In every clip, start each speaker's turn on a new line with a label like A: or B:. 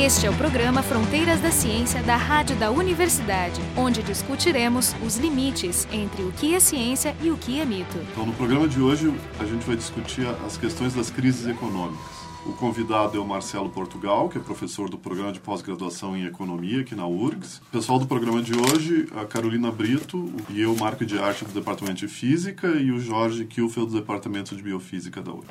A: Este é o programa Fronteiras da Ciência da Rádio da Universidade, onde discutiremos os limites entre o que é ciência e o que é mito.
B: Então, no programa de hoje, a gente vai discutir as questões das crises econômicas. O convidado é o Marcelo Portugal, que é professor do programa de pós-graduação em Economia aqui na URGS. O pessoal do programa de hoje, a Carolina Brito e eu, Marco de Arte do Departamento de Física e o Jorge Kielfeld do Departamento de Biofísica da URGS.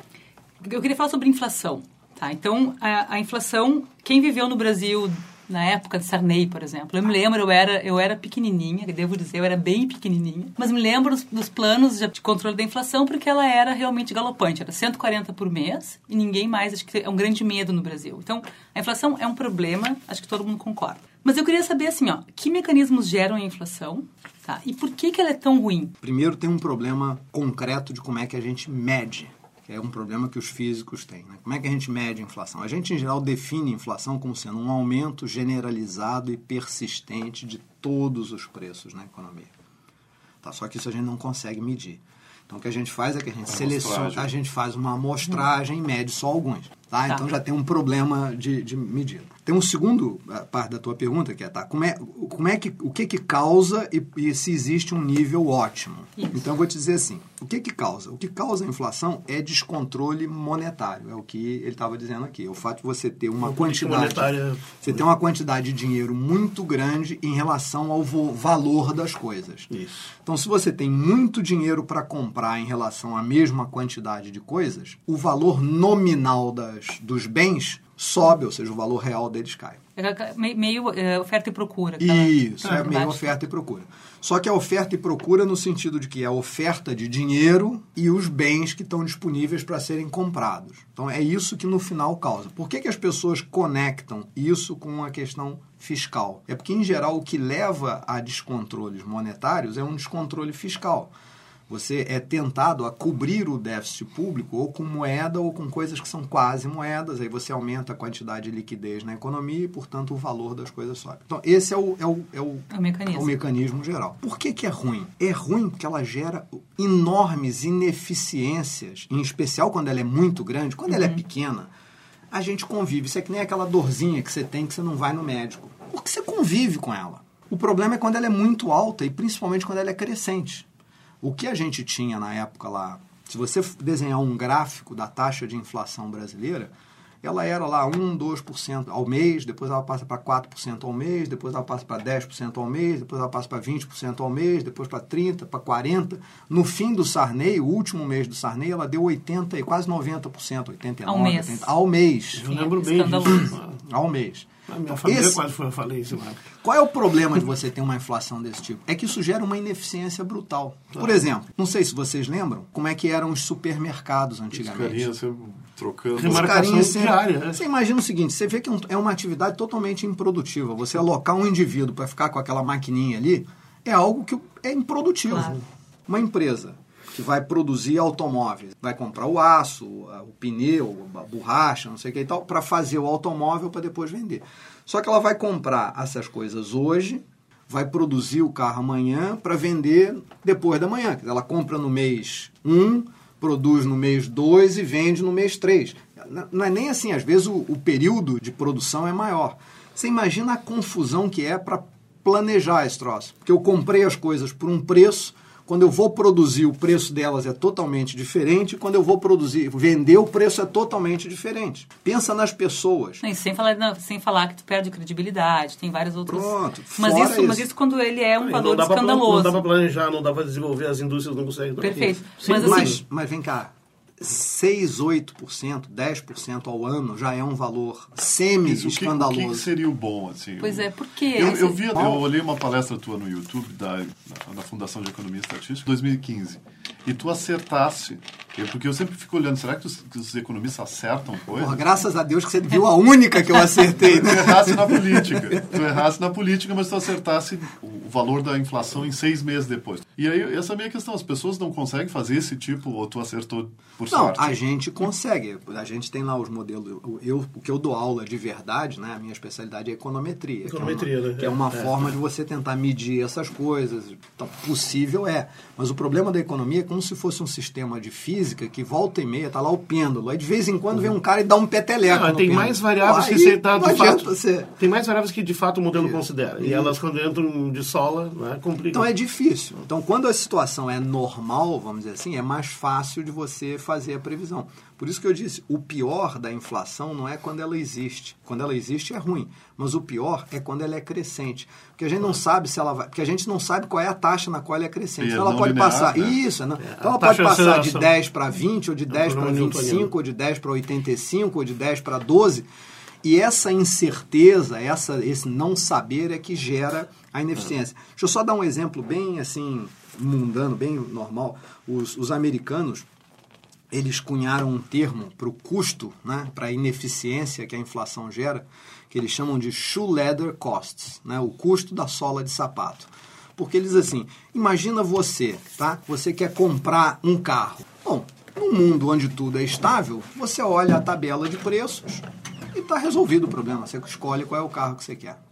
C: Eu queria falar sobre inflação. Tá, então, a, a, inflação, quem viveu no Brasil na época de Sarney, por exemplo, eu me lembro, eu era, eu era pequenininha, devo dizer, eu era bem pequenininha, mas me lembro dos, dos planos de controle da inflação porque ela era realmente galopante, era 140 por mês e ninguém mais, acho que é um grande medo no Brasil. Então, a inflação é um problema, acho que todo mundo concorda. Mas eu queria saber, assim, ó, que mecanismos geram a inflação, tá? E por que, que ela é tão ruim?
D: Primeiro tem um problema concreto de como é que a gente mede que é um problema que os físicos têm. Né? Como é que a gente mede a inflação? A gente, em geral, define a inflação como sendo um aumento generalizado e persistente de todos os preços na economia. Tá? Só que isso a gente não consegue medir. Então, o que a gente faz é que a gente seleciona, a gente faz uma amostragem e mede só alguns. Tá? tá? Então, já tem um problema de, de medida. Tem um segundo eh, parte da tua pergunta, que é, tá, como é, como é que, o que que causa e, e se existe um nível ótimo? Isso. Então, eu vou te dizer assim, o que que causa? O que causa a inflação é descontrole monetário, é o que ele estava dizendo aqui. O fato de você ter uma, uma quantidade... Monetária... Você ter uma quantidade de dinheiro muito grande em relação ao valor das coisas.
E: Isso.
D: Então, se você tem muito dinheiro para comprar em relação à mesma quantidade de coisas, o valor nominal das, dos bens sobe, ou seja, o valor real deles cai.
C: É meio é, oferta e procura.
D: Isso, é meio oferta e procura. Só que a oferta e procura no sentido de que é a oferta de dinheiro e os bens que estão disponíveis para serem comprados. Então é isso que no final causa. Por que, que as pessoas conectam isso com a questão fiscal? É porque, em geral, o que leva a descontroles monetários é um descontrole fiscal você é tentado a cobrir o déficit público ou com moeda ou com coisas que são quase moedas, aí você aumenta a quantidade de liquidez na economia e, portanto, o valor das coisas sobe. Então, esse é o, é o, é o,
C: é o, mecanismo.
D: É o mecanismo geral. Por que, que é ruim? É ruim porque ela gera enormes ineficiências, em especial quando ela é muito grande, quando uhum. ela é uhum. pequena. A gente convive. Isso é que nem aquela dorzinha que você tem que você não vai no médico. Porque você convive com ela. O problema é quando ela é muito alta e principalmente quando ela é crescente. O que a gente tinha na época lá, se você desenhar um gráfico da taxa de inflação brasileira, ela era lá 1, 2% ao mês, depois ela passa para 4% ao mês, depois ela passa para 10% ao mês, depois ela passa para 20% ao mês, depois para 30%, para 40%. No fim do Sarney, o último mês do Sarney, ela deu 80% e quase 90%, 89%.
C: Ao mês.
D: 80%, ao mês.
E: Eu lembro bem disso.
D: Ao mês.
E: A minha família Esse... quase foi a falência,
D: Qual é o problema de você ter uma inflação desse tipo? É que isso gera uma ineficiência brutal. Por exemplo, não sei se vocês lembram como é que eram os supermercados antigamente.
B: Os carinhas trocando.
D: Os carinhas diária. Né? Você imagina o seguinte, você vê que é uma atividade totalmente improdutiva. Você alocar um indivíduo para ficar com aquela maquininha ali é algo que é improdutivo. Claro. Uma empresa que vai produzir automóveis. Vai comprar o aço, o pneu, a borracha, não sei o que e tal, para fazer o automóvel para depois vender. Só que ela vai comprar essas coisas hoje, vai produzir o carro amanhã para vender depois da manhã. Ela compra no mês 1, produz no mês 2 e vende no mês 3. Não é nem assim, às vezes o, o período de produção é maior. Você imagina a confusão que é para planejar esse troço. Porque eu comprei as coisas por um preço, quando eu vou produzir, o preço delas é totalmente diferente. Quando eu vou produzir, vender, o preço é totalmente diferente. Pensa nas pessoas.
C: Não, sem, falar, não, sem falar que tu perde credibilidade, tem vários outros.
D: Pronto.
C: Mas isso, isso, mas isso quando ele é um não, valor não escandaloso.
E: Pra, não dá para planejar, não dá para desenvolver, as indústrias não conseguem.
C: Perfeito.
D: Sim, mas, assim, mas, mas vem cá, 6, 8%, 10% ao ano já é um valor semi-escandaloso.
B: O, que, seria o bom, assim?
C: Pois é, por quê?
B: Eu, eu, vi, eu olhei uma palestra tua no YouTube da, da Fundação de Economia e Estatística, 2015, e tu acertasse porque eu sempre fico olhando, será que os, que os economistas acertam coisas? Porra,
D: graças a Deus que você viu a única que eu acertei.
B: Né? tu errasse na política. Tu errasse na política, mas tu acertasse o valor da inflação em seis meses depois. E aí, essa é a minha questão. As pessoas não conseguem fazer esse tipo, ou tu acertou por
D: não,
B: sorte?
D: Não, a gente consegue. A gente tem lá os modelos. Eu, o que eu dou aula de verdade, né? A minha especialidade é econometria.
E: Econometria,
D: que é uma,
E: né?
D: Que é uma é, forma de você tentar medir essas coisas. Então, possível é. Mas o problema da economia é como se fosse um sistema de física que volta e meia, tá lá o pêndulo. Aí de vez em quando vem um cara e dá um peteleco.
E: Ah,
D: no
E: tem mais variáveis
D: Pô,
E: que você tá,
D: não
E: de fato.
D: você-
E: Tem mais variáveis que de fato o modelo considera. E elas, quando entram de sola, né, complicam.
D: Então é difícil. Então, quando a situação é normal, vamos dizer assim, é mais fácil de você fazer a previsão. Por isso que eu disse, o pior da inflação não é quando ela existe. Quando ela existe é ruim, mas o pior é quando ela é crescente. Porque a gente não sabe se ela vai, porque a gente não sabe qual é a taxa na qual ela é crescente.
B: É
D: Então ela pode
B: linear,
D: passar
B: né?
D: isso, não.
E: a
D: então ela pode
E: de
D: passar de
E: aceleração.
D: 10 para 20 ou de 10 para
E: programa newtoniano.
D: 25 ou de 10 para 85 ou de 10 para 12. E essa incerteza, essa, esse não saber é que gera a ineficiência. Deixa eu só dar um exemplo bem assim, mundano, bem normal. Os, os americanos, eles cunharam um termo para o custo, né, para a ineficiência que a inflação gera, que eles chamam de shoe leather costs, né, o custo da sola de sapato. Porque eles assim, imagina você, tá? Você quer comprar um carro. Bom, num mundo onde tudo é estável, você olha a tabela de preços e está resolvido o problema. Você escolhe qual é o carro que você quer.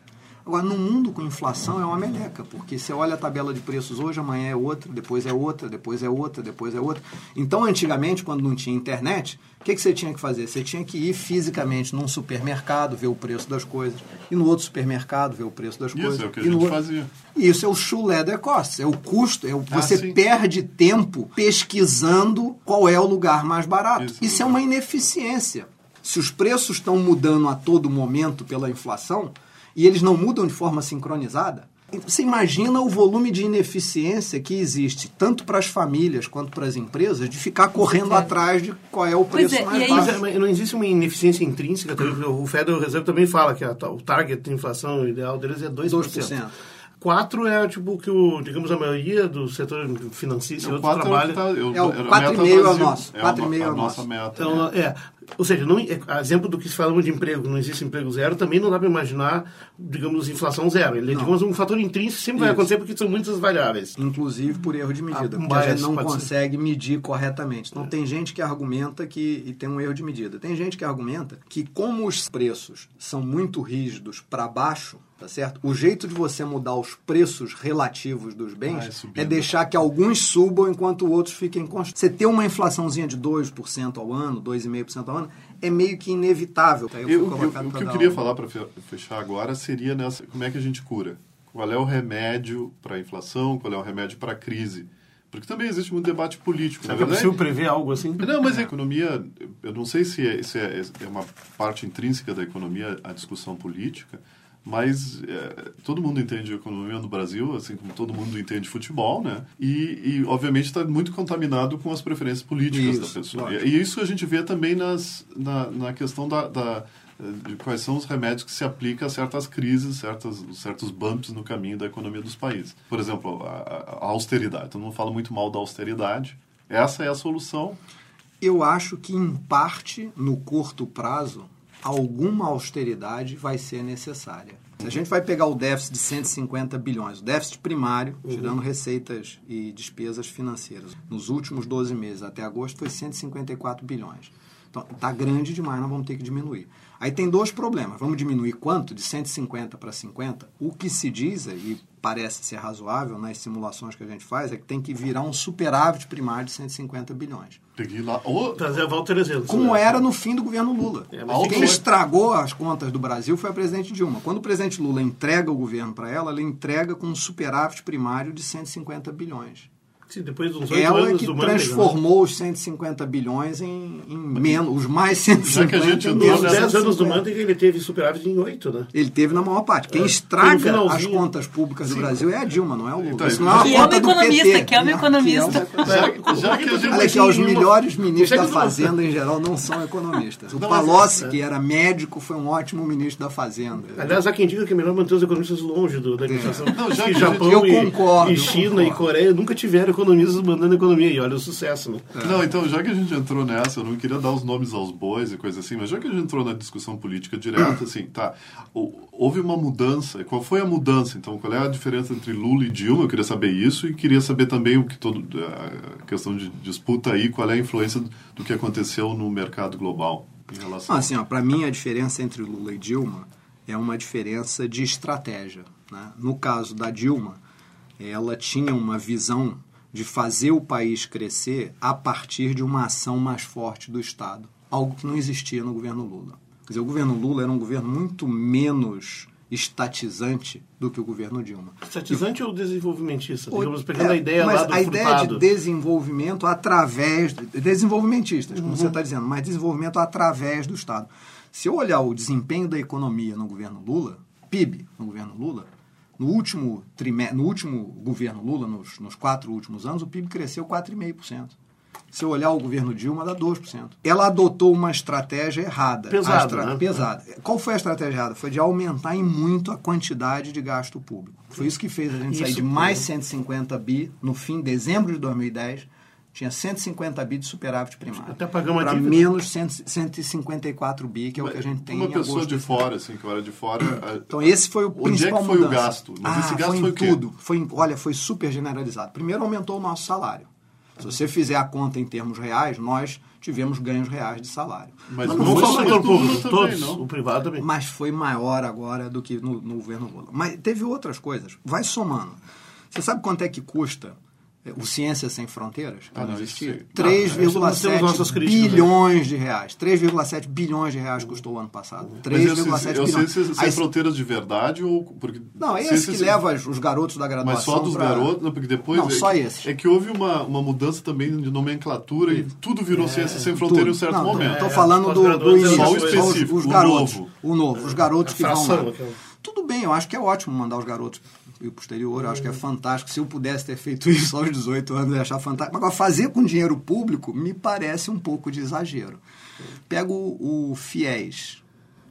D: Agora, no mundo com inflação é uma meleca, porque você olha a tabela de preços hoje, amanhã é outra, depois é outra, depois é outra, depois é outra. Então, antigamente, quando não tinha internet, o que, que você tinha que fazer? Você tinha que ir fisicamente num supermercado, ver o preço das coisas, e no outro supermercado, ver o preço das
B: Isso
D: coisas.
B: é o que a gente
D: outro-
B: fazia.
D: Isso é o shoe leather costs, é o custo, é o,
B: Ah,
D: você
B: sim.
D: perde tempo pesquisando qual é o lugar mais barato.
B: Isso,
D: Isso é uma ineficiência. Se os preços estão mudando a todo momento pela inflação e eles não mudam de forma sincronizada, você imagina o volume de ineficiência que existe tanto para as famílias quanto para as empresas de ficar correndo
C: é.
D: atrás de qual é o
C: Pois
D: preço
C: é,
D: mais
C: e
D: baixo.
E: é, mas não existe uma ineficiência intrínseca. O Federal Reserve também fala que a- o target de inflação ideal deles é 2%.
D: 2%.
E: 4 é tipo o que o, digamos, a maioria do setor financista e
B: O
E: outros
B: 4 é
E: trabalha.
B: tá, eu,
D: É o
B: era a
D: 4,5
B: meta
D: é o nosso,
B: É a
D: 4,5
B: no-
D: é o
B: a nossa
D: nosso.
B: meta.
E: Então, é. Ou seja, não, é, exemplo do que se falamos de emprego, não existe emprego zero, também não dá para imaginar, digamos, inflação zero. Ele é, digamos, um fator intrínseco, sempre vai
D: Isso.
E: acontecer porque são muitas variáveis.
D: Inclusive por erro de medida,
E: Ah,
D: porque a gente não
E: pode ser.
D: consegue medir corretamente. Então tem gente que argumenta que e tem um erro de medida. Tem gente que argumenta que como os preços são muito rígidos para baixo, tá certo? O jeito de você mudar os preços relativos dos
B: Ah, é
D: bens é deixar que alguns subam enquanto outros fiquem constantes. Você ter uma inflaçãozinha de 2% ao ano, 2,5% ao ano, é meio que inevitável. Tá?
B: Eu, eu-
D: colocado
B: o que eu queria
D: aula.
B: falar para fechar agora seria nessa, como é que a gente cura? Qual é o remédio para a inflação? Qual é o remédio para a crise? Porque também existe muito debate político.
E: Será que é possível prever algo assim?
B: Não, mas a economia, eu não sei se é, se é, é uma parte intrínseca da economia a discussão política, mas é, todo mundo entende economia no Brasil, assim como todo mundo entende futebol, né? E, e, obviamente está muito contaminado com as preferências políticas
D: Isso,
B: da pessoa.
D: lógico.
B: E, e isso a gente vê também nas, na, na questão da, da- de quais são os remédios que se aplicam a certas crises, certas, certos bumps no caminho da economia dos países. Por exemplo, a, a- a austeridade. Todo mundo fala muito mal da austeridade. Essa é a solução
D: Eu acho que, em parte, no curto prazo, alguma austeridade vai ser necessária. Se a gente vai pegar o déficit de 150 bilhões, o déficit primário, tirando receitas e despesas financeiras, nos últimos 12 meses até agosto foi 154 bilhões. Então, está grande demais, nós vamos ter que diminuir. Aí tem dois problemas. Vamos diminuir quanto? De 150 para 50? O que se diz, e parece ser razoável nas simulações que a gente faz, é que tem que virar um superávit primário de 150 bilhões.
B: Tem que ir lá. Ou,
E: Trazer a volta exemplo.
D: Como era no fim do governo Lula.
E: É,
D: Quem estragou as contas do Brasil foi a presidente Dilma. Quando o presidente Lula entrega o governo para ela, ela entrega com um superávit primário de 150 bilhões.
E: Sim, depois dos oito
D: Ela é
E: anos
D: que
E: do né?
D: transformou os 150 bilhões em, em menos, os mais
B: Já
D: 150
B: que a gente
D: menos
E: Nos 10 anos do
D: 150.
E: Manteiga ele teve superávit em 8, né?
D: Ele teve na maior parte. Quem
E: No
D: estraga as contas públicas do Brasil é a Dilma, não é o Lula.
B: Então,
D: Isso não é uma
C: Que é
D: conta do
C: economista,
D: PT,
C: que é uma
D: né?
C: economista.
D: Que é
B: já, já que a gente
D: Olha aqui, ó, os melhores ministros da Fazenda, em geral, não são economistas. O Palocci, que era médico, foi um ótimo ministro da Fazenda.
E: Aliás, há quem diga que é melhor manter os economistas longe do, da administração.
B: Não, já
E: que
B: que
E: Japão e, e China e. Coreia nunca tiveram economistas mandando economia. E olha o sucesso, né?
B: Não, então, já que a gente entrou nessa, eu não queria dar os nomes aos bois e coisa assim, mas já que a gente entrou na discussão política direta, assim, tá, hou- houve uma mudança. Qual foi a mudança? Então, qual é a diferença entre Lula e Dilma? Eu queria saber isso e queria saber também o que todo a questão de disputa aí, qual é a influência do que aconteceu no mercado global em relação.
D: Não, assim, ó, para mim a diferença entre Lula e Dilma é uma diferença de estratégia. Né? No caso da Dilma, ela tinha uma visão de fazer o país crescer a partir de uma ação mais forte do Estado. Algo que não existia no governo Lula. Quer dizer, o governo Lula era um governo muito menos estatizante do que o governo Dilma.
E: Estatizante e, ou desenvolvimentista? Digamos, pegando é, a ideia lá do
D: a ideia de desenvolvimento através... Desenvolvimentistas, como uhum. você está dizendo, mas desenvolvimento através do Estado. Se eu olhar o desempenho da economia no governo Lula, PIB no governo Lula, no último, trimestre, no último governo Lula, nos, nos quatro últimos anos, o PIB cresceu 4,5%. Se eu olhar o governo Dilma, dá 2%. Ela adotou uma estratégia errada.
E: Pesada,
D: estra...
E: né?
D: Pesada. Qual foi a estratégia errada? Foi de aumentar em muito a quantidade de gasto público. Foi isso que fez a gente isso sair de mais 150 bi no fim de dezembro de 2010 tinha 150 bi de superávit primário.
E: Até pagamos
D: Para menos 154 bi, que é o que a gente tem
B: Uma pessoa de fora, assim, que era de fora...
D: Então esse foi o
B: Onde
D: principal
B: é que foi
D: mudança.
B: o gasto? Mas
D: ah,
B: esse gasto
D: foi,
B: foi
D: em
B: o quê?
D: tudo. Foi olha, foi super generalizado. Primeiro aumentou o nosso salário. Se você fizer a conta em termos reais, nós tivemos ganhos reais de salário.
B: Mas
E: Não,
B: não
E: não
B: foi
E: só o público, todos,
B: não.
E: o privado também.
D: Mas foi maior agora do que no, no governo Lula. Mas teve outras coisas. Vai somando. Você sabe quanto é que custa o Ciência Sem Fronteiras? que
B: Ah, não,
D: existia?
B: isso sei.
E: Ah, isso nós temos nossas
D: 3,7
E: críticas, né?
D: bilhões de reais. 3,7 bilhões de reais custou o ano passado.
B: Mas eu sei,
D: 3,7
B: eu sei
D: bilhões.
B: se sem
D: Aí-
B: fronteiras de verdade ou... Porque,
D: Não, é
B: se
D: esse que leva os garotos da
B: Mas
D: graduação
B: só dos
D: pra-
B: garotos, não, porque depois
D: Não,
B: é,
D: só
B: que,
D: esses.
B: é que houve uma, uma mudança também de nomenclatura e tudo virou ciência sem fronteira em um certo
D: É, Não,
B: momento.
D: Estou
E: É,
D: falando do, do
E: pós-graduandos
D: início.
E: é
B: só o
E: Os-
B: específico,
D: os,
B: o
D: garotos.
B: novo.
D: O novo. Os garotos
E: A
D: que vão lá.
E: aquela.
D: Tudo bem, eu acho que é ótimo mandar os garotos exterior, eu acho que é fantástico. Se eu pudesse ter feito isso aos 18 anos, eu ia achar fantástico. Agora, fazer com dinheiro público me parece um pouco de exagero. Pega o, o FIES,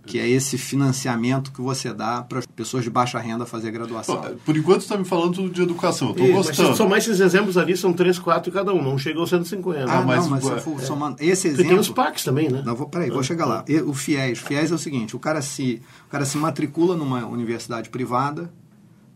D: que é esse financiamento que você dá para as pessoas de baixa renda fazer graduação.
B: Bom, Por enquanto você está me falando tudo de educação. Eu estou
E: E, mas
B: gostando.
E: se somar esses exemplos ali, são 3, 4 cada um, não chega aos 150.
D: Ah,
B: mas
D: não, mas se for somando... Esse
E: Porque tem
D: exemplo...
E: os PACs também, né?
D: Não, vou, peraí, vou chegar lá. E- O FIES. O FIES é o seguinte, o cara se, o cara se matricula numa universidade privada,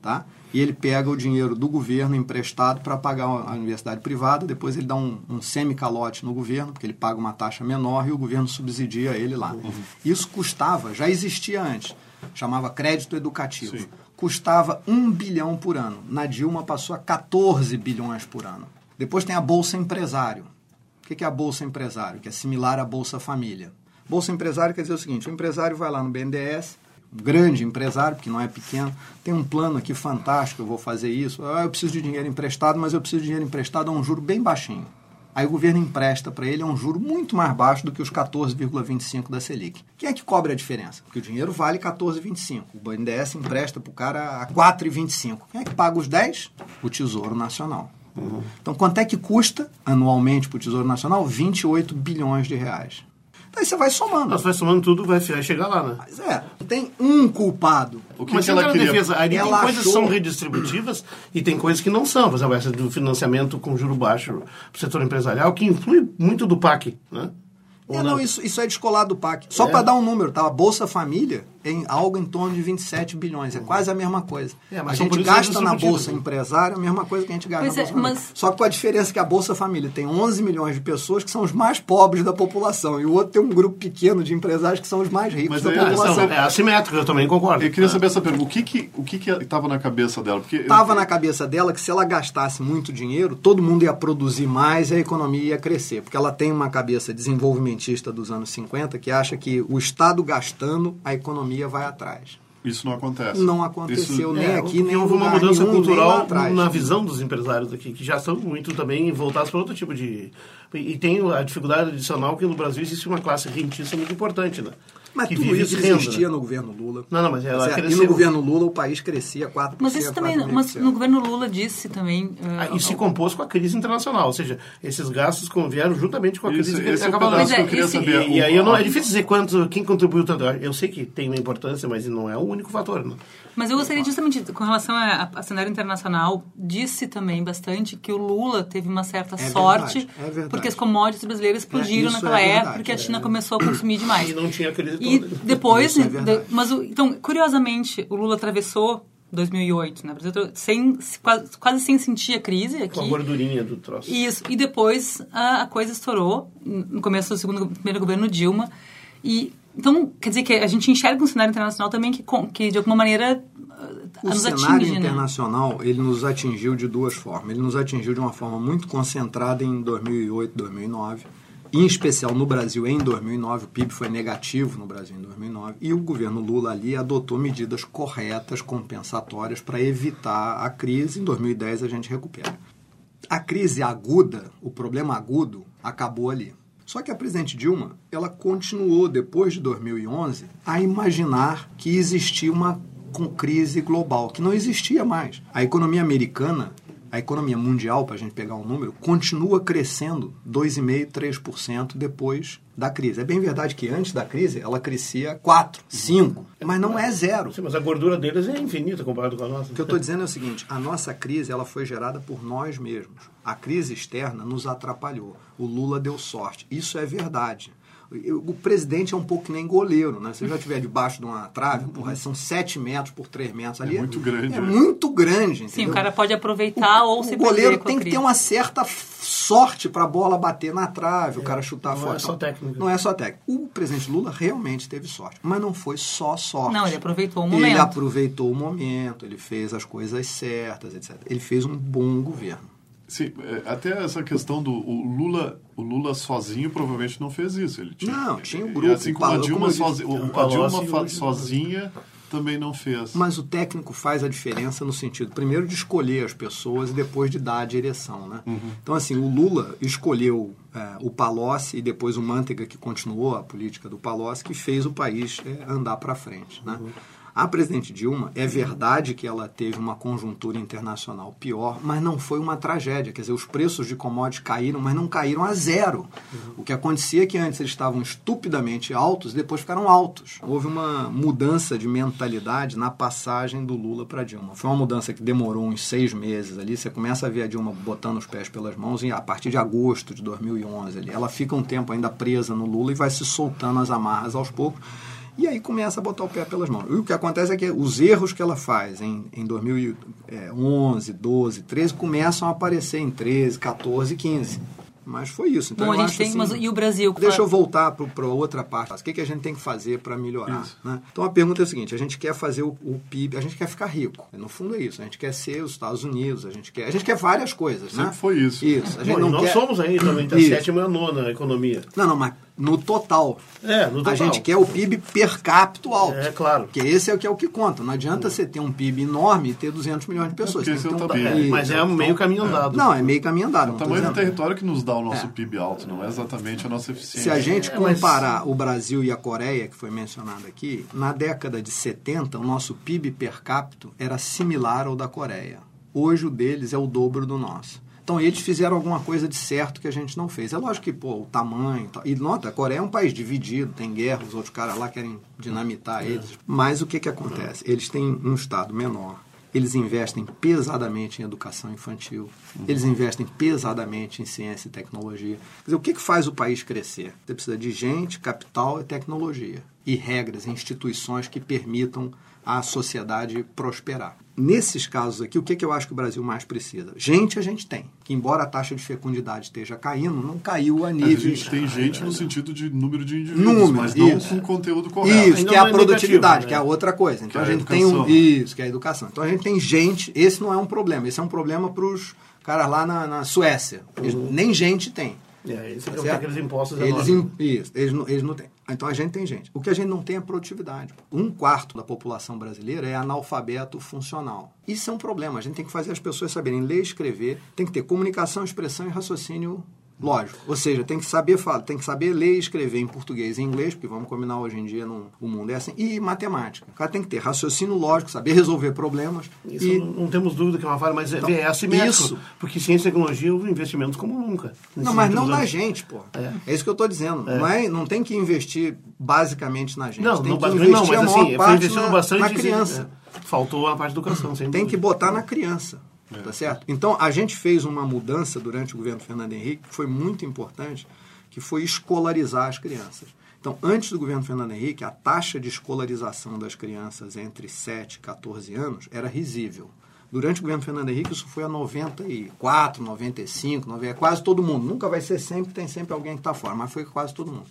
D: tá? E ele pega o dinheiro do governo emprestado para pagar a universidade privada, depois ele dá um, um semi-calote no governo, porque ele paga uma taxa menor e o governo subsidia ele lá. Isso custava, já existia antes, chamava crédito educativo.
B: Sim.
D: Custava um bilhão por ano. Na Dilma passou a 14 bilhões por ano. Depois tem a Bolsa Empresário. O que é a Bolsa Empresário? Que é similar à Bolsa Família. Bolsa Empresário quer dizer o seguinte: o empresário vai lá no BNDES, grande empresário, porque não é pequeno, tem um plano aqui fantástico, eu vou fazer isso. Ah, eu preciso de dinheiro emprestado, mas eu preciso de dinheiro emprestado a um juro bem baixinho. Aí o governo empresta para ele a um juro muito mais baixo do que os 14,25 da Selic. Quem é que cobra a diferença? Porque o dinheiro vale 14,25. O BNDES empresta para o cara a 4,25. Quem é que paga os 10? O Tesouro Nacional. Então, quanto é que custa anualmente para o Tesouro Nacional? 28 bilhões de reais. Então, aí você vai somando.
E: Nós vai somando tudo, vai chegar lá, né?
D: Mas é, tem um culpado.
B: O que,
E: Mas
B: que
E: ela
B: ela queria...
E: defesa, ali tem
D: Ela
E: coisas que
D: achou-
E: são redistributivas e tem coisas que não são. Por exemplo, essa do financiamento com juro baixo para o setor empresarial, que influi muito do PAC, né?
D: É, não, isso, isso é descolado do PAC. Só
E: É.
D: para dar um número, tá? A Bolsa Família em algo em torno de 27 bilhões. É quase a mesma coisa.
E: É, mas
D: a gente gasta na Bolsa? Empresário a mesma coisa que a gente gasta
C: Pois
D: na
C: é,
D: Bolsa Família.
C: mas-
D: Só que com a diferença que a Bolsa Família tem 11 milhões de pessoas que são os mais pobres da população. E o outro tem um grupo pequeno de empresários que são os mais ricos
B: Mas
D: da
E: Ah,
D: população.
E: é assimétrico, eu também concordo.
B: Eu queria saber essa pergunta. O que que o que que estava na cabeça dela? Porque
D: Estava na cabeça dela que se ela gastasse muito dinheiro, todo mundo ia produzir mais e a economia ia crescer. Porque ela tem uma cabeça desenvolvimentista dos anos 50 que acha que o Estado gastando, a economia vai atrás.
B: isso não acontece.
D: Não aconteceu
B: Isso-
D: nem
E: É,
D: aqui, nem em
E: houve uma mudança
D: nenhum,
E: cultural
D: atrás.
E: na visão dos empresários aqui, que já estão muito também voltados para outro tipo de. E tem a dificuldade adicional que no Brasil existe uma classe rentista muito importante, né?
D: Mas
E: que
D: tudo isso
E: renda,
D: existia
E: né?
D: no governo Lula.
E: Não, não, mas ela
D: Certo? E
E: cresceu.
D: no governo Lula o país crescia 4%.
C: Mas isso também,
D: 4,5%.
C: mas no governo Lula disse também.
E: Ah,
C: eh,
E: E se compôs com a crise internacional, ou seja, esses gastos vieram juntamente com a
B: Isso-
E: crise
B: esse é o
E: acaba
B: que
C: é,
B: eu queria
C: esse-
B: saber.
E: E, e aí eu não, é difícil dizer quanto, quem contribuiu tanto. Eu sei que tem uma importância, mas não é o único fator. Né?
C: Mas eu gostaria justamente, com relação a, a cenário internacional, disse também bastante que o Lula teve uma certa
D: É
C: sorte,
D: verdade, é verdade.
C: porque as commodities brasileiras explodiram
D: isso
C: naquela
D: é
C: época,
D: verdade,
C: porque a
D: é.
C: China começou a consumir demais.
E: E não tinha crise
C: E
E: toda.
C: depois,
D: é
C: de- mas o- então, curiosamente, o Lula atravessou 2008, né? Sem quase, quase sem sentir a crise
E: Com a
C: aqui.
E: gordurinha do troço.
C: Isso. E depois a, a coisa estourou no começo do segundo primeiro governo Dilma. E então quer dizer que a gente enxerga um cenário internacional também que que de alguma maneira ah,
D: O cenário
C: atinge, né?
D: internacional, ele nos atingiu de duas formas. Ele nos atingiu de uma forma muito concentrada em 2008, 2009. Em especial no Brasil, em 2009, o PIB foi negativo no Brasil em 2009. E o governo Lula ali adotou medidas corretas, compensatórias, para evitar a crise. Em 2010, a gente recupera. A crise aguda, o problema agudo, acabou ali. Só que a presidente Dilma, ela continuou, depois de 2011, a imaginar que existia uma crise global, que não existia mais. A economia americana, a economia mundial, para a gente pegar um número, continua crescendo 2,5%, 3% depois da crise. É bem verdade que antes da crise ela crescia 4, 5, mas não é zero.
E: Sim, mas a gordura deles é infinita comparado com a nossa.
D: O que eu estou dizendo é o seguinte: a nossa crise ela foi gerada por nós mesmos. A crise externa nos atrapalhou. O Lula deu sorte. Isso é verdade. O presidente é um pouco que nem goleiro, né? Se já estiver debaixo de uma trave, porra, são 7 metros por 3 metros ali.
B: É muito grande.
D: É
B: né?
D: muito grande. Entendeu?
C: Sim, o cara pode aproveitar ou se
D: O goleiro tem que ter uma certa sorte para a bola bater na trave, o cara chutar
E: não
D: fora.
E: é só técnica.
D: Não é só técnica. O presidente Lula realmente teve sorte, mas não foi só sorte.
C: Não, ele aproveitou o
D: Ele
C: momento.
D: aproveitou o momento, ele fez as coisas certas, etc. Ele fez um bom governo.
B: Sim, é, até essa questão do o Lula, o Lula sozinho provavelmente não fez isso. Ele tinha,
D: Não, tinha um
B: e
D: grupo,
B: assim como a
D: como
B: Dilma,
D: eu disse,
B: sozi- o-
E: um
B: a Dilma sozinha também não fez.
D: Mas o técnico faz a diferença no sentido, primeiro, de escolher as pessoas e depois de dar a direção, né? Então, assim, o Lula escolheu é, o Palocci e depois o Manteiga, que continuou a política do Palocci, que fez o país é, andar para frente, né? A presidente Dilma, é verdade que ela teve uma conjuntura internacional pior, mas não foi uma tragédia. Quer dizer, os preços de commodities caíram, mas não caíram a zero. O que acontecia é que antes eles estavam estupidamente altos, depois ficaram altos. Houve uma mudança de mentalidade na passagem do Lula para Dilma. Foi uma mudança que demorou uns seis meses ali. Você começa a ver a Dilma botando os pés pelas mãos e a partir de agosto de 2011 ali. Ela fica um tempo ainda presa no Lula e vai se soltando as amarras aos poucos. E aí começa a botar o pé pelas mãos. E o que acontece é que os erros que ela faz em, em 2011, 12, 13 começam a aparecer em 13, 14, 15. Mas foi isso. Então
C: Bom, a gente tem,
D: assim,
C: mas e o Brasil?
D: Deixa
C: foi-
D: eu voltar para outra parte. O que, que a gente tem que fazer para melhorar? Né? Então a pergunta é a seguinte: a gente quer fazer o, o PIB, a gente quer ficar rico. No fundo é isso. A gente quer ser os Estados Unidos, a gente quer, a gente quer várias coisas, né?
B: Sempre foi isso.
D: Isso. A gente
E: Bom,
D: não
E: nós
D: quer...
E: somos ainda também, tá
D: Isso.
E: sétima e a nona economia.
D: Não, não, mas no total.
E: É, no total.
D: A gente quer o PIB per capita alto.
E: É, claro.
D: Porque esse é o que é o que conta. Não adianta você ter um PIB enorme e ter 200 milhões de pessoas.
B: esse
D: ter
B: é o
D: um-
B: tamanho.
D: Isso.
E: Mas é meio caminho andado.
D: Não, é meio caminho andado.
B: O
D: não tô
B: tamanho do território que nos dá o nosso
D: É.
B: PIB alto, não é exatamente a nossa eficiência.
D: Se a gente
E: É, mas-
D: comparar o Brasil e a Coreia, que foi mencionado aqui, na década de 70, o nosso PIB per capita era similar ao da Coreia. Hoje o deles é o dobro do nosso. Então eles fizeram alguma coisa de certo que a gente não fez. É lógico que, pô, o tamanho. e nota, a Coreia é um país dividido, tem guerra, os outros caras lá querem dinamitar eles. Mas o que, que acontece? Eles têm um Estado menor. Eles investem pesadamente em educação infantil. Eles investem pesadamente em ciência e tecnologia. Quer dizer, o que, que faz o país crescer? Você precisa de gente, capital e tecnologia. E regras, instituições que permitam a sociedade prosperar. Nesses casos aqui, o que, que eu acho que o Brasil mais precisa? Gente a gente tem. Que embora a taxa de fecundidade esteja caindo, não caiu a
B: A
D: nível...
B: gente tem gente no sentido de número de indivíduos,
D: Número,
B: mas não
D: isso.
B: com conteúdo correto.
D: Isso, que é a
E: é
D: produtividade,
E: negativo,
D: que é a
E: né?
D: outra coisa. Então
B: Que
D: a
B: é a
D: gente tem um.
B: educação.
D: Isso, que é a educação. Então a gente tem gente. Esse não é um problema. Esse é um problema para os caras lá na, na Suécia. Eles- nem gente tem.
E: É, esse é
D: Certo?
E: aqueles impostos
D: Eles,
E: enormes.
D: isso, eles, não, eles não têm. Então a gente tem gente. O que a gente não tem é produtividade. Um quarto da população brasileira é analfabeto funcional. Isso é um problema. A gente tem que fazer as pessoas saberem ler e escrever, tem que ter comunicação, expressão e raciocínio lógico. Ou seja, tem que saber falar, tem que saber ler e escrever em português e inglês, porque vamos combinar hoje em dia no, o mundo é assim, e matemática. O cara tem que ter raciocínio lógico, saber resolver problemas.
E: Isso
D: e
E: não, não temos dúvida que é uma falha, mas é,
D: Então,
E: é assimétrico.
D: isso.
E: Porque ciência e tecnologia houve investimentos como nunca.
D: Não, mas não na gente, pô.
E: É.
D: É, isso que eu estou dizendo. Não, é, não tem que investir basicamente na gente.
E: Não,
D: tem
E: não,
D: que
E: basicamente não,
D: investir
E: mas
D: a maior
E: assim,
D: parte na,
E: bastante
D: na criança.
E: é, faltou a parte da educação, sem
D: Tem que
E: dúvida.
D: botar na criança. Tá certo? Então, a gente fez uma mudança durante o governo Fernando Henrique que foi muito importante, que foi escolarizar as crianças. Então, antes do governo Fernando Henrique, a taxa de escolarização das crianças entre 7 e 14 anos era risível. Durante o governo Fernando Henrique, isso foi a 94, 95, 90, quase todo mundo. Nunca vai ser sempre, tem sempre alguém que está fora, mas foi quase todo mundo.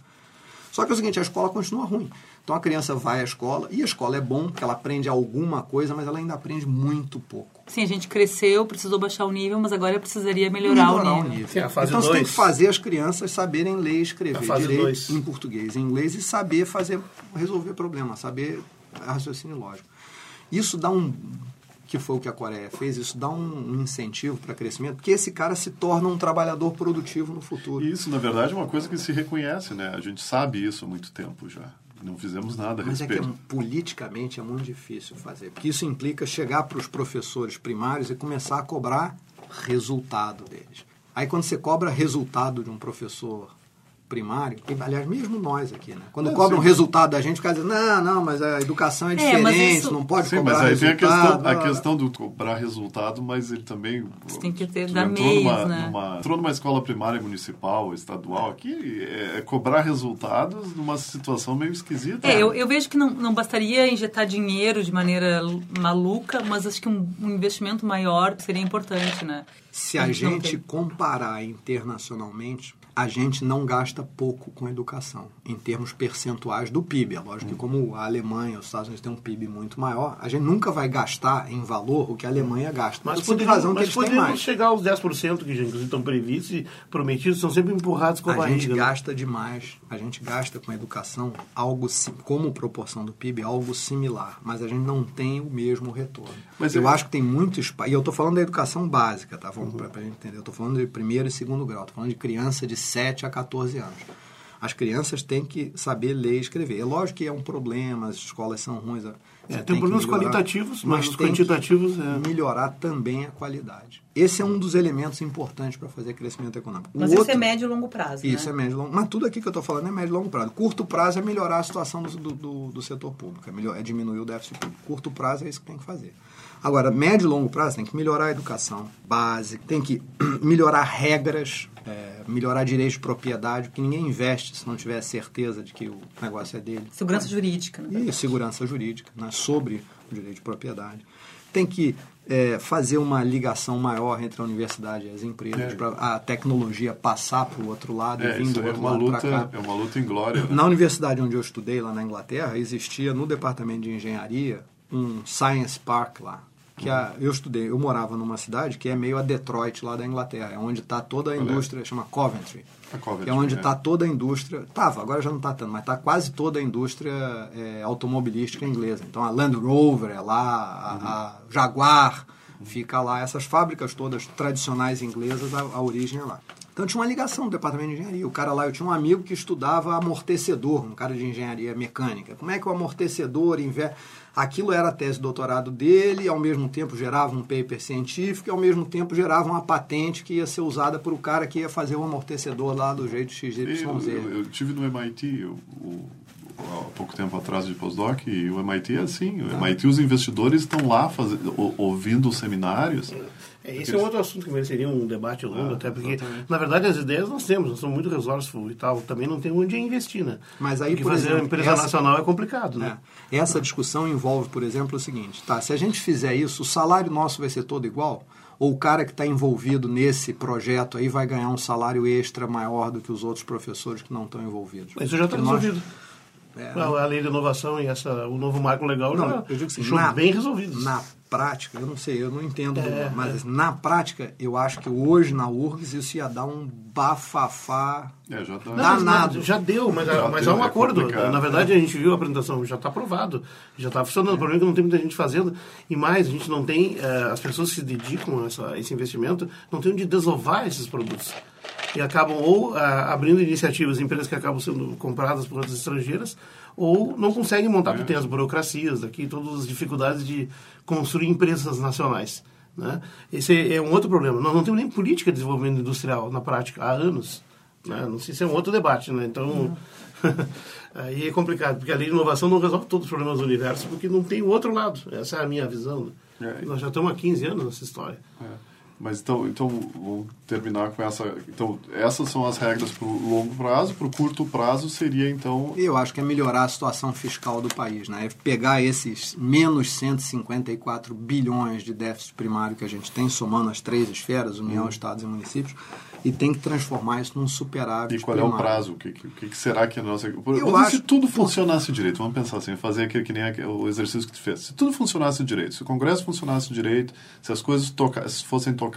D: Só que é o seguinte, a escola continua ruim. Então a criança vai à escola, e a escola é bom, porque ela aprende alguma coisa, mas ela ainda aprende muito pouco.
C: Sim, a gente cresceu, precisou baixar o nível, mas agora precisaria melhorar, melhorar o nível.
E: Sim, a fase
D: então
E: dois.
D: você tem que fazer as crianças saberem ler e escrever direito
E: dois.
D: em português, em inglês, e saber fazer, resolver problemas, saber raciocínio lógico. Isso dá um que foi o que a Coreia fez, isso dá um incentivo para crescimento, porque esse cara se torna um trabalhador produtivo no futuro.
B: E isso, na verdade, é uma coisa que se reconhece, né? A gente sabe isso há muito tempo já. Não fizemos nada a
D: Mas
B: respeito.
D: é que é, politicamente é muito difícil fazer, porque isso implica chegar para os professores primários e começar a cobrar resultado deles. Aí quando você cobra resultado de um professor primário, e, aliás, mesmo nós aqui, né? Quando
B: É,
D: cobram um resultado da gente, fica dizendo, não, não, mas a educação é diferente,
C: mas isso-
D: não pode
B: Sim,
D: cobrar
B: mas aí tem a
D: resultado.
B: questão, a questão do cobrar resultado, mas ele também.
C: Você tem que ter- dar
B: entrou
C: meios,
B: numa,
C: né?
B: numa- entrou numa escola primária municipal, estadual, aqui é, é cobrar resultados numa situação meio esquisita.
C: É, eu, eu vejo que não, não bastaria injetar dinheiro de maneira maluca, mas acho que um, um investimento maior seria importante, né?
D: Se a gente comparar internacionalmente, a gente não gasta pouco com educação, em termos percentuais do PIB. É lógico que como a Alemanha, os Estados Unidos têm um PIB muito maior, a gente nunca vai gastar em valor o que a Alemanha gasta.
E: Mas
D: Por razão que
E: mas
D: eles têm
E: poderíamos
D: mais.
E: chegar aos 10% que inclusive estão previstos e prometidos, são sempre empurrados com a,
D: A
E: barriga.
D: gente
E: né?
D: gasta demais. A gente gasta com educação algo como proporção do PIB algo similar, mas a gente não tem o mesmo retorno.
B: Mas
D: eu
B: eu-
D: acho que tem muito espaço. E eu estou falando da educação básica, tá? Vamos
E: Uhum.
D: para a gente entender. Eu estou falando de primeiro e segundo grau. Estou falando de criança de 7 a 14 anos. As crianças têm que saber ler e escrever. É lógico que é um problema, as escolas são ruins.
E: É, tem
D: tem
E: problemas
D: melhorar,
E: qualitativos, mas
D: que
E: quantitativos, é.
D: melhorar também a qualidade. Esse é um dos elementos importantes para fazer crescimento econômico. O
C: Mas isso
D: outro-
C: é médio e longo prazo,
D: isso
C: né?
D: é médio e longo. Mas tudo aqui que eu estou falando é médio e longo prazo. Curto prazo é melhorar a situação do, do, do- do setor público, é, melhor, é diminuir o déficit público. Curto prazo é isso que tem que fazer. Agora, médio e longo prazo tem que melhorar a educação básica, tem que melhorar regras, é, melhorar direitos de propriedade, porque ninguém investe se não tiver certeza de que o negócio é dele.
C: Segurança jurídica, né?
D: E segurança jurídica né, sobre o direito de propriedade. Tem que é, fazer uma ligação maior entre a universidade e as empresas
B: É.
D: para a tecnologia passar para o outro lado
B: É,
D: e vir
B: isso
D: do
B: é
D: outro
B: uma
D: lado para
B: luta,
D: cá.
B: é uma luta inglória. né?
D: Na universidade onde eu estudei, lá na Inglaterra, existia no departamento de engenharia um Science Park lá. Que a, eu estudei, eu morava numa cidade que é meio a Detroit lá da Inglaterra, é onde está toda a indústria, chama Coventry.
B: A Coventry,
D: que é onde
B: é.
D: está toda a indústria. Tava, agora já não está tanto, mas está quase toda a indústria é, automobilística inglesa. Então a Land Rover é lá, a, a Jaguar fica lá, essas fábricas todas tradicionais inglesas, a, a origem é lá. Então tinha uma ligação no departamento de engenharia. O cara lá, eu tinha um amigo que estudava amortecedor, um cara de engenharia mecânica. Como é que o amortecedor inverte. Aquilo era a tese de doutorado dele, ao mesmo tempo gerava um paper científico, e ao mesmo tempo gerava uma patente que ia ser usada por o cara que ia fazer o amortecedor lá do jeito XYZ.
B: Eu, eu, eu tive no MIT eu- há pouco tempo atrás de postdoc e o MIT é assim. O MIT, os investidores estão lá ou- ouvindo os seminários.
E: É, esse é um outro assunto que mereceria um debate longo,
B: Ah,
E: até porque,
B: exatamente.
E: na verdade, as ideias nós temos, nós somos muito resourceful e tal, também não tem onde investir, né?
D: Mas aí,
E: porque
D: por
E: fazer
D: exemplo,
E: uma empresa
D: essa-
E: nacional é complicado, né?
D: É. Essa discussão envolve, por exemplo, o seguinte: tá, se a gente fizer isso, o salário nosso vai ser todo igual? Ou o cara que está envolvido nesse projeto aí vai ganhar um salário extra maior do que os outros professores que não estão envolvidos?
E: Isso já está
D: nós-
E: resolvido.
D: É,
E: A lei de inovação e essa, o novo marco legal
D: Não,
E: já
D: eu digo assim, na,
E: bem resolvido.
D: Na prática, eu não sei, eu não entendo,
E: É,
D: mas
E: é.
D: na prática, eu acho que hoje na URGS isso ia dar um bafafá.
B: É, já tá.
E: Não,
D: danado.
E: mas Já deu, mas,
B: Já
E: mas
B: deu,
E: há um
B: é
E: acordo.
B: complicado.
E: Na verdade, a gente viu a apresentação, já está aprovado, já está funcionando. O problema é que não tem muita gente fazendo. E mais, a gente não tem, eh, as pessoas que se dedicam a essa- esse investimento, não tem onde desovar esses produtos. E acabam ou ah, abrindo iniciativas, empresas que acabam sendo compradas por outras estrangeiras, ou não conseguem montar, porque tem as burocracias daqui, todas as dificuldades de construir empresas nacionais. Né? Esse é um outro problema. Nós não temos nem política de desenvolvimento industrial na prática há anos. Né? Não sei se é um outro debate, né? Então, aí é complicado, porque a lei de inovação não resolve todos os problemas do universo, porque não tem o outro lado. Essa é a minha visão. né?
B: É.
E: Nós já estamos há 15 anos nessa história.
B: É. Mas então, então vamos terminar com essa. Então, essas são as regras para o longo prazo. Para o curto prazo seria então.
D: Eu acho que é melhorar a situação fiscal do país, né? É pegar esses menos 154 bilhões de déficit primário que a gente tem, somando as três esferas, União, Estados e municípios, e tem que transformar isso num superávit
B: E qual é o
D: primário.
B: prazo? O que, que, que será que a nossa.
D: Eu acho-
B: Se tudo funcionasse direito, vamos pensar assim, fazer aquele que nem o exercício que tu fez. Se tudo funcionasse direito, se o Congresso funcionasse direito, se as coisas toca, se fossem tocadas,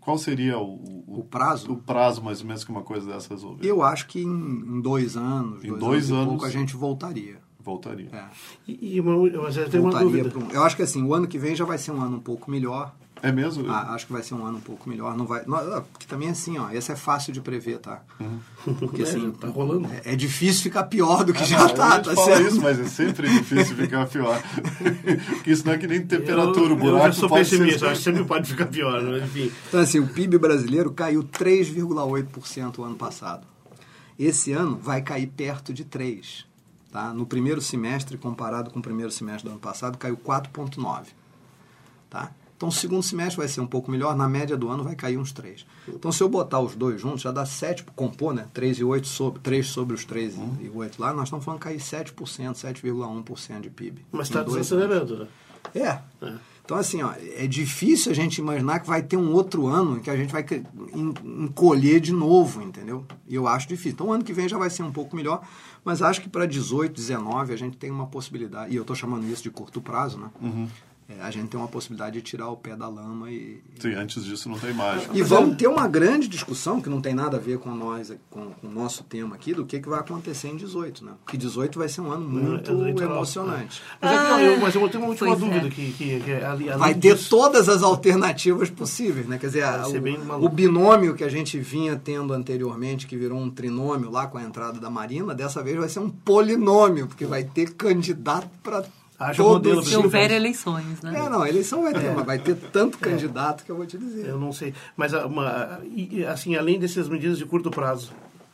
B: qual seria o,
D: O prazo?
B: o prazo, mais ou menos, que uma coisa dessa resolver?
D: Eu acho que em, em dois anos,
B: Em
D: dois,
B: dois
D: anos, e
B: anos-
D: pouco, a gente voltaria.
B: Voltaria.
D: É,
E: E, e uma, mas eu tenho uma
D: voltaria
E: dúvida.
D: pra um- eu acho que assim, o ano que vem já vai ser um ano um pouco melhor.
B: É mesmo?
D: Ah, acho que vai ser um ano um pouco melhor. Não vai, não, ah, porque também é assim, ó, esse é fácil de prever, tá? Porque
E: É,
D: assim,
E: já tá rolando.
D: é, é difícil ficar pior do que
B: Ah,
D: já
B: não,
D: tá, tá
B: fala
D: certo?
B: isso, mas é sempre difícil ficar pior. Porque isso não é que nem temperatura,
E: eu,
B: o buraco
E: eu sou
B: pode ser-
E: pessimista, acho que sempre pode ficar pior, mas enfim.
D: Então, assim, o PIB brasileiro caiu 3,8% o ano passado. Esse ano vai cair perto de 3%. Tá? No primeiro semestre, comparado com o primeiro semestre do ano passado, caiu 4,9%. Tá? Então, o segundo semestre vai ser um pouco melhor, na média do ano vai cair uns 3. Então, se eu botar os dois juntos, já dá 7, compor, né? 3 e 8 sobre, 3 sobre os 3 e 8 lá, nós estamos falando cair 7%, 7,1% de PIB.
E: Mas está desacelerando, né?
D: É. Então, assim, ó, é difícil a gente imaginar que vai ter um outro ano em que a gente vai encolher de novo, entendeu? E eu acho difícil. Então, o ano que vem já vai ser um pouco melhor, mas acho que para 18, 19 a gente tem uma possibilidade, e eu estou chamando isso de curto prazo, né? É, a gente tem uma possibilidade de tirar o pé da lama e,
B: Sim, antes disso não tem mágica.
D: e vamos ter uma grande discussão, que não tem nada a ver com nós, com, com o nosso tema aqui, do que, que vai acontecer em 18, né? Porque 18 vai ser um ano muito
E: é
D: emocionante.
E: Mas, é não, eu, mas eu tenho uma última
C: é.
E: dúvida que, que, que ali, além
D: vai ter
E: disso-
D: todas as alternativas possíveis, né? Quer dizer, a- o, o binômio que a gente vinha tendo anteriormente, que virou um trinômio lá com a entrada da Marina, dessa vez vai ser um polinômio, porque vai ter candidato para
E: Haja modelo
D: todos
C: Se houver eleições, né?
D: É, não, eleição vai ter, mas vai ter tanto candidato que eu vou te dizer.
E: Eu não sei. Mas, ah, uma, assim, além dessas medidas de curto prazo,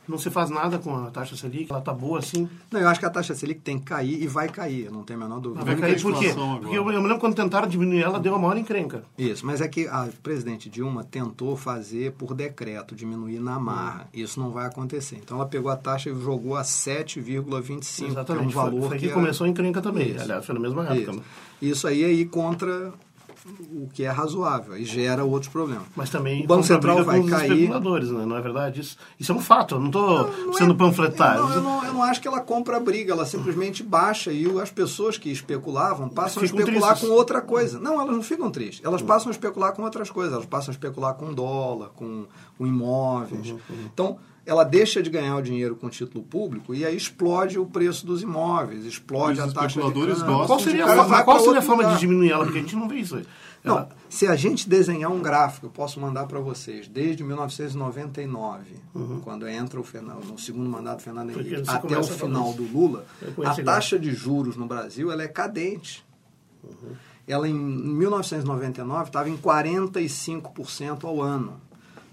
E: não se faz nada com a taxa Selic? Ela tá boa assim?
D: Não, eu acho que a taxa Selic tem que cair e vai cair, eu não tenho a menor dúvida.
E: Vai cair por quê? Porque eu, eu me lembro quando tentaram diminuir ela, deu uma maior encrenca.
D: Isso, mas é que a presidente Dilma tentou fazer por decreto, diminuir na marra. Isso não vai acontecer. Então ela pegou a taxa e jogou a 7,25, que é um
E: Exatamente. Foi-
D: valor
E: foi
D: que
E: que
D: é-
E: começou a encrenca também.
D: Isso.
E: Aliás, foi na mesma época.
D: Isso.
E: né?
D: Isso aí é ir contra o que é razoável e gera outros problemas.
E: Mas também
D: o Banco Central vai
E: com
D: cair.
E: especuladores, né? não é verdade? Isso, isso é um fato, eu não estou sendo
D: é-
E: panfletário.
D: Eu não, eu, não, eu não acho que ela compra a briga, ela simplesmente baixa e as pessoas que especulavam passam a especular
E: tristes.
D: com outra coisa. Não, elas não ficam tristes. Elas passam a especular com outras coisas. Elas passam a especular com dólar, com, com imóveis.
E: Uhum,
D: Então, ela deixa de ganhar o dinheiro com título público e aí explode o preço dos imóveis, explode
B: Os
D: a taxa de
B: especuladores
D: câmbio.
B: gostam
E: Qual
B: de-
E: seria,
D: O
E: a,
D: vai
E: qual seria a forma de diminuir ela? Porque a gente não vê isso.
D: Não,
E: Ela-
D: se a gente desenhar um gráfico, eu posso mandar para vocês, desde 1999, quando entra o Fernando, no segundo mandato do Fernando
E: Uhum.
D: Henrique, até o final do Lula, a taxa de juros no Brasil ela é cadente.
E: Uhum.
D: Ela em 1999 estava em 45% ao ano.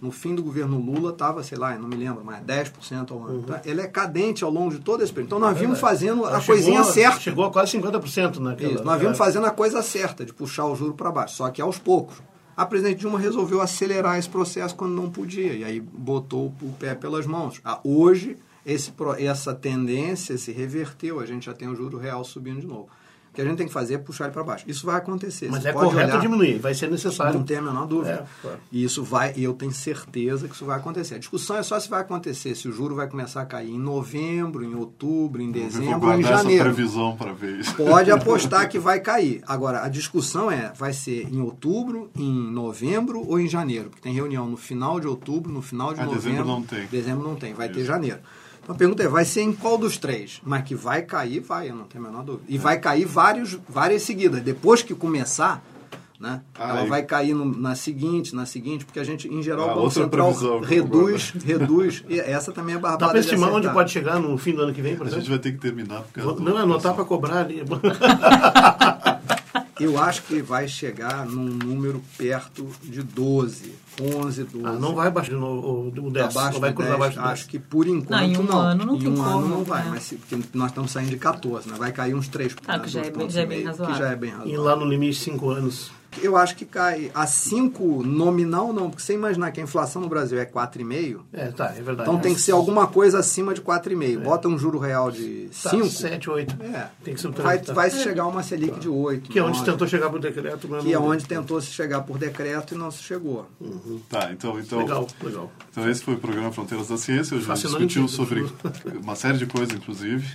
D: No fim do governo Lula estava, sei lá, não me lembro, mas 10% ao ano. Então, ela é cadente ao longo de todo esse período. Então nós vimos fazendo
E: Uhum. Ela
D: a coisinha
E: chegou-
D: certa.
E: Chegou a quase 50% naquela.
D: Isso, nós vimos
E: é.
D: fazendo a coisa certa, de puxar o juro para baixo, só que aos poucos. A presidente Dilma resolveu acelerar esse processo quando não podia, e aí botou o pé pelas mãos. Ah, hoje, esse, essa tendência se reverteu, a gente já tem o juro real subindo de novo. O que a gente tem que fazer é puxar ele para baixo. Isso vai acontecer.
E: Mas
D: Você
E: é
D: pode
E: correto
D: olhar-
E: diminuir, vai ser necessário.
D: não tem a menor dúvida.
E: É, claro.
D: E isso vai, e eu tenho certeza que isso vai acontecer. A discussão é só se vai acontecer, se o juro vai começar a cair em novembro, em outubro, em
B: Eu vou
D: dezembro ou em
B: guardar essa
D: janeiro.
B: previsão para ver isso.
D: Pode apostar que vai cair. Agora, a discussão é, vai ser em outubro, em novembro ou em janeiro? Porque tem reunião no final de outubro, no final de
B: Ah,
D: novembro.
B: dezembro não tem.
D: Dezembro não tem, vai ter
B: Isso.
D: janeiro. Então a pergunta é, vai ser em qual dos três? Mas que vai cair, vai, eu não tenho a menor dúvida. E vai cair vários, várias seguidas. Depois que começar, né?
B: Ah,
D: ela vai cair no- na seguinte, na seguinte, porque a gente, em geral,
B: Ah,
D: o Banco
B: outra
D: Central
B: previsão
D: reduz, reduz. E essa também é
E: Dá
D: barbada
E: para
D: de
E: estimar onde pode chegar no fim do ano que vem, por
B: A gente
E: exemplo?
B: vai ter que terminar. Por causa do-
E: Não, anotar para cobrar ali.
D: Eu acho que vai chegar num número perto de 12, 11, 12.
E: Ah, não vai baixar no, o 10,
D: abaixo
E: não vai
D: de
E: cruzar
D: 10,
E: abaixo do 10.
D: Acho que por enquanto
C: Não, em um
D: não.
C: ano não
D: em
C: tem
D: um
C: como,
D: ano não vai,
C: né?
D: mas se- porque nós estamos saindo de 14, né? Vai cair uns 3
C: Ah, que já é bem- já é bem razoável.
D: Que já é bem
E: E
D: razoável.
E: lá no limite 5 anos.
D: Eu acho que cai a 5 nominal não, porque você imaginar que a inflação no Brasil é 4,5,
E: É, tá, é verdade.
D: então tem que ser alguma coisa acima de 4,5. Bota um juro real de
E: Tá,
D: 5,
E: 7, 8.
D: é,
E: Tem que ser um
D: vai,
E: trânsito.
D: vai chegar uma Selic de 8.
E: Que é onde se
D: 9,
E: tentou chegar por decreto, mas
D: Que é onde tentou se chegar por decreto e não se chegou.
B: Tá, então, então,
E: Legal, legal.
B: então esse foi o programa Fronteiras da Ciência. Hoje a gente discutiu sobre uma série de coisas, inclusive,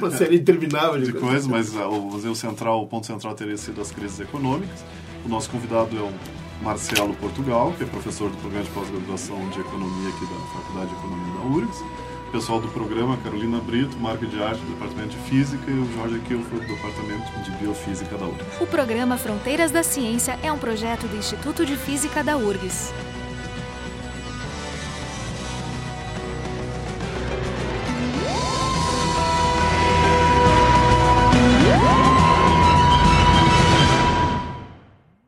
E: Uma série interminável
B: de coisas, mas ah, o, o central, o ponto central teria sido as crises econômicas. O nosso convidado é o Marcelo Portugal, que é professor do programa de pós-graduação de Economia aqui da Faculdade de Economia da URGS. Pessoal do programa, Carolina Brito, Marco de Arte do Departamento de Física e o Jorge Kilford do Departamento de Biofísica da URGS.
A: O programa Fronteiras da Ciência é um projeto do Instituto de Física da URGS.